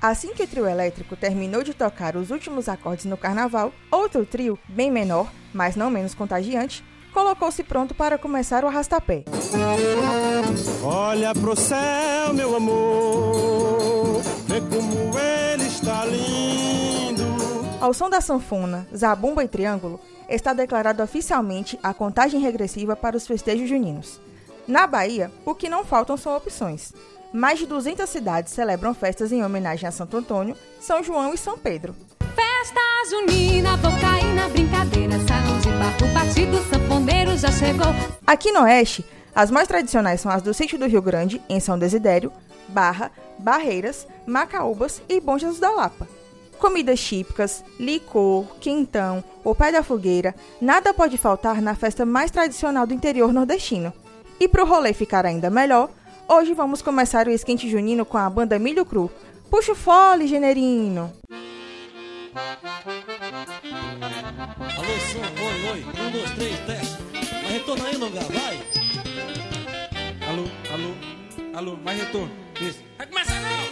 Assim que o trio elétrico terminou de tocar os últimos acordes no carnaval, outro trio, bem menor, mas não menos contagiante, colocou-se pronto para começar o arrastapé. Olha pro céu, meu amor, vê como ele está lindo. Ao som da sanfona, zabumba e triângulo, está declarada oficialmente a contagem regressiva para os festejos juninos. Na Bahia, o que não faltam são opções. Mais de 200 cidades celebram festas em homenagem a Santo Antônio, São João e São Pedro. Festa junina, vou cair na brincadeira. Salão de barro batido, sanfoneiro já chegou. Aqui no Oeste, as mais tradicionais são as do Sítio do Rio Grande, em São Desidério, Barra, Barreiras, Macaúbas e Bom Jesus da Lapa. Comidas típicas, licor, quentão, o pé da fogueira, nada pode faltar na festa mais tradicional do interior nordestino. E para o rolê ficar ainda melhor, Hoje vamos começar o esquente junino com a banda Milho Cru. Puxa o fole, generino! Alô, som, oi, oi, um, dois, três, teste. Mas retorna aí, lugar, vai. Alô, alô, alô, mais retorno. Isso. Vai começar não!